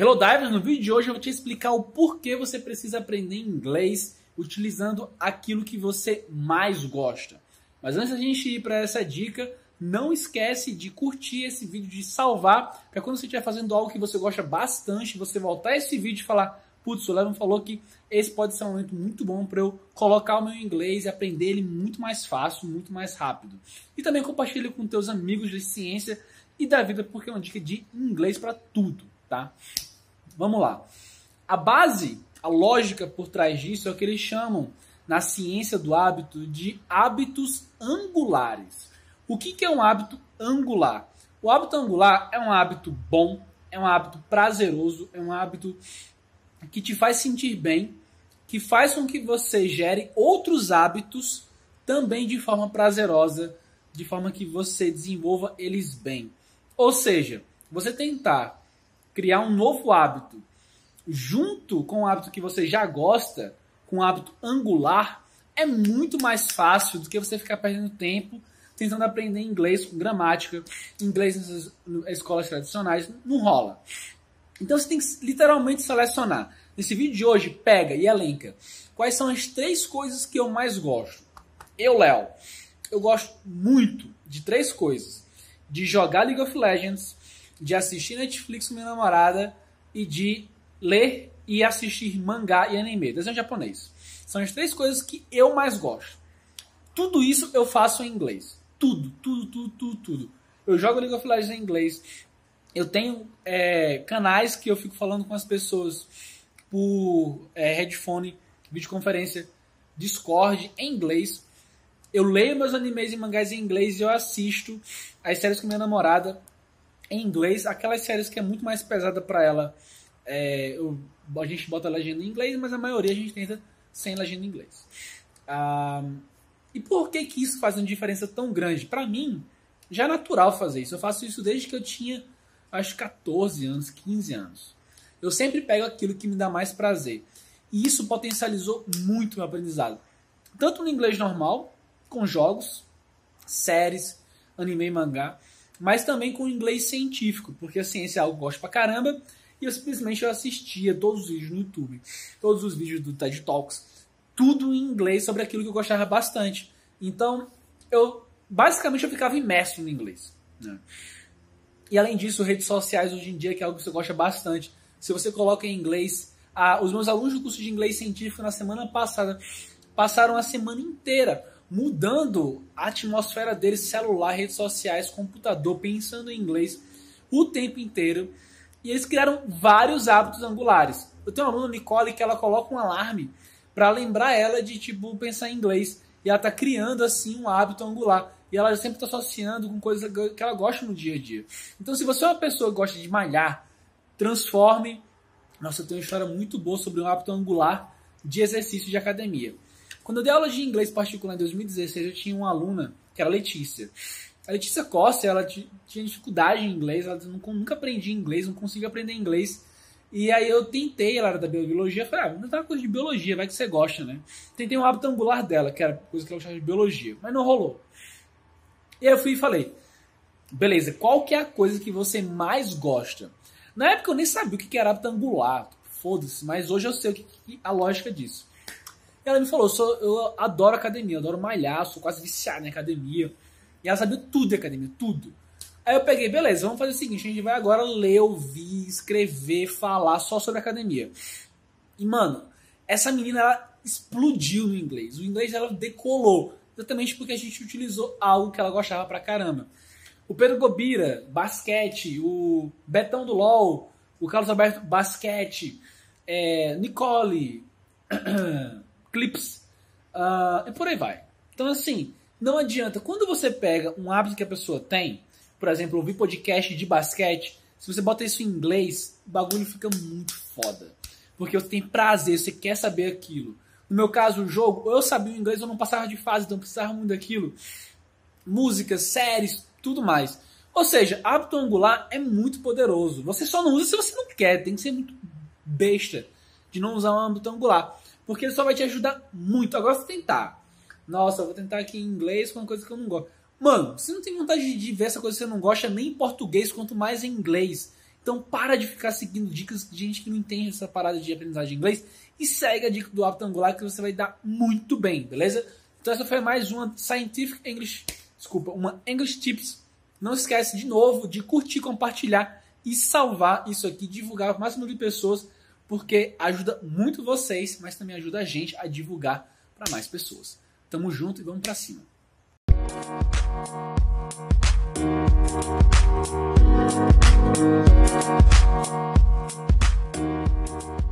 Hello Divers, no vídeo de hoje eu vou te explicar o porquê você precisa aprender inglês utilizando aquilo que você mais gosta. Mas antes da gente ir para essa dica, não esquece de curtir esse vídeo, de salvar, para quando você estiver fazendo algo que você gosta bastante, você voltar esse vídeo e falar, putz, o Levin falou que esse pode ser um momento muito bom para eu colocar o meu inglês e aprender ele muito mais fácil, muito mais rápido. E também compartilhe com teus amigos de ciência e da vida, porque é uma dica de inglês para tudo, tá? Vamos lá. A base, a lógica por trás disso é o que eles chamam na ciência do hábito de hábitos angulares. O que, que é um hábito angular? O hábito angular é um hábito bom, é um hábito prazeroso, é um hábito que te faz sentir bem, que faz com que você gere outros hábitos também de forma prazerosa, de forma que você desenvolva eles bem. Ou seja, você tentar criar um novo hábito junto com o hábito que você já gosta, com o hábito angular, é muito mais fácil do que você ficar perdendo tempo tentando aprender inglês com gramática, inglês nessas escolas tradicionais, não rola. Então você tem que literalmente selecionar. Nesse vídeo de hoje, pega e elenca quais são as três coisas que eu mais gosto. Eu, Léo, eu gosto muito de três coisas: de jogar League of Legends, de assistir Netflix com minha namorada e de ler e assistir mangá e anime, desenho japonês. São as três coisas que eu mais gosto. Tudo isso eu faço em inglês. Tudo, tudo, tudo, tudo, tudo. Eu jogo League of Legends em inglês. Eu tenho é, canais que eu fico falando com as pessoas por é, headphone, videoconferência, Discord em inglês. Eu leio meus animes e mangás em inglês e eu assisto as séries com minha namorada em inglês, aquelas séries que é muito mais pesada para ela, é, eu, a gente bota a legenda em inglês, mas a maioria a gente tenta sem legenda em inglês. Ah, e por que que isso faz uma diferença tão grande? Para mim, já é natural fazer isso. Eu faço isso desde que eu tinha, acho, 14 anos, 15 anos. Eu sempre pego aquilo que me dá mais prazer. E isso potencializou muito meu aprendizado. Tanto no inglês normal, com jogos, séries, anime e mangá, mas também com inglês científico, porque a ciência é algo que eu gosto pra caramba, e eu simplesmente eu assistia todos os vídeos no YouTube, todos os vídeos do TED Talks, tudo em inglês sobre aquilo que eu gostava bastante. Então, eu basicamente eu ficava imerso no inglês. Né? E além disso, redes sociais hoje em dia, que é algo que você gosta bastante. Se você coloca em inglês, ah, os meus alunos do curso de inglês científico na semana passada passaram a semana inteira mudando a atmosfera deles, celular, redes sociais, computador, pensando em inglês o tempo inteiro. E eles criaram vários hábitos angulares. Eu tenho uma aluna, Nicole, que ela coloca um alarme para lembrar ela de tipo pensar em inglês. E ela está criando assim um hábito angular. E ela sempre está associando com coisas que ela gosta no dia a dia. Então, se você é uma pessoa que gosta de malhar, transforme. Nossa, eu tenho uma história muito boa sobre um hábito angular de exercício de academia. Quando eu dei aula de inglês particular em 2016, eu tinha uma aluna, que era a Letícia. A Letícia Costa, ela tinha dificuldade em inglês, ela nunca aprendi inglês, não conseguia aprender inglês. E aí eu tentei, ela era da biologia, falei, ah, vamos uma coisa de biologia, vai que você gosta, né? Tentei um hábito angular dela, que era coisa que ela gostava de biologia, mas não rolou. E aí eu fui e falei, beleza, qual que é a coisa que você mais gosta? Na época eu nem sabia o que era hábito angular, foda-se, mas hoje eu sei o que, a lógica disso ela me falou, eu, sou, eu adoro academia, adoro malhar, sou quase viciado em academia. E ela sabia tudo de academia, tudo. Aí eu peguei, beleza, vamos fazer o seguinte, a gente vai agora ler, ouvir, escrever, falar só sobre academia. E, mano, essa menina, ela explodiu no inglês. O inglês dela decolou. Exatamente porque a gente utilizou algo que ela gostava pra caramba. O Pedro Gobira, basquete. O Betão do LOL. O Carlos Alberto, basquete. É, Nicole. clips uh, e por aí vai. Então, assim, não adianta. Quando você pega um hábito que a pessoa tem, por exemplo, ouvir podcast de basquete, se você bota isso em inglês, o bagulho fica muito foda. Porque você tem prazer, você quer saber aquilo. No meu caso, o jogo, eu sabia o inglês, eu não passava de fase, então precisava muito daquilo. Músicas, séries, tudo mais. Ou seja, hábito angular é muito poderoso. Você só não usa se você não quer, tem que ser muito besta de não usar um hábito angular. Porque ele só vai te ajudar muito. Agora você tentar. Nossa, vou tentar aqui em inglês com uma coisa que eu não gosto. Mano, você não tem vontade de ver essa coisa que você não gosta nem em português, quanto mais em inglês. Então para de ficar seguindo dicas de gente que não entende essa parada de aprendizagem de inglês e segue a dica do hábito angular que você vai dar muito bem, beleza? Então essa foi mais uma Scientific English, desculpa, uma English Tips. Não esquece de novo de curtir, compartilhar e salvar isso aqui, divulgar para o máximo de pessoas, porque ajuda muito vocês, mas também ajuda a gente a divulgar para mais pessoas. Tamo junto e vamos para cima. Música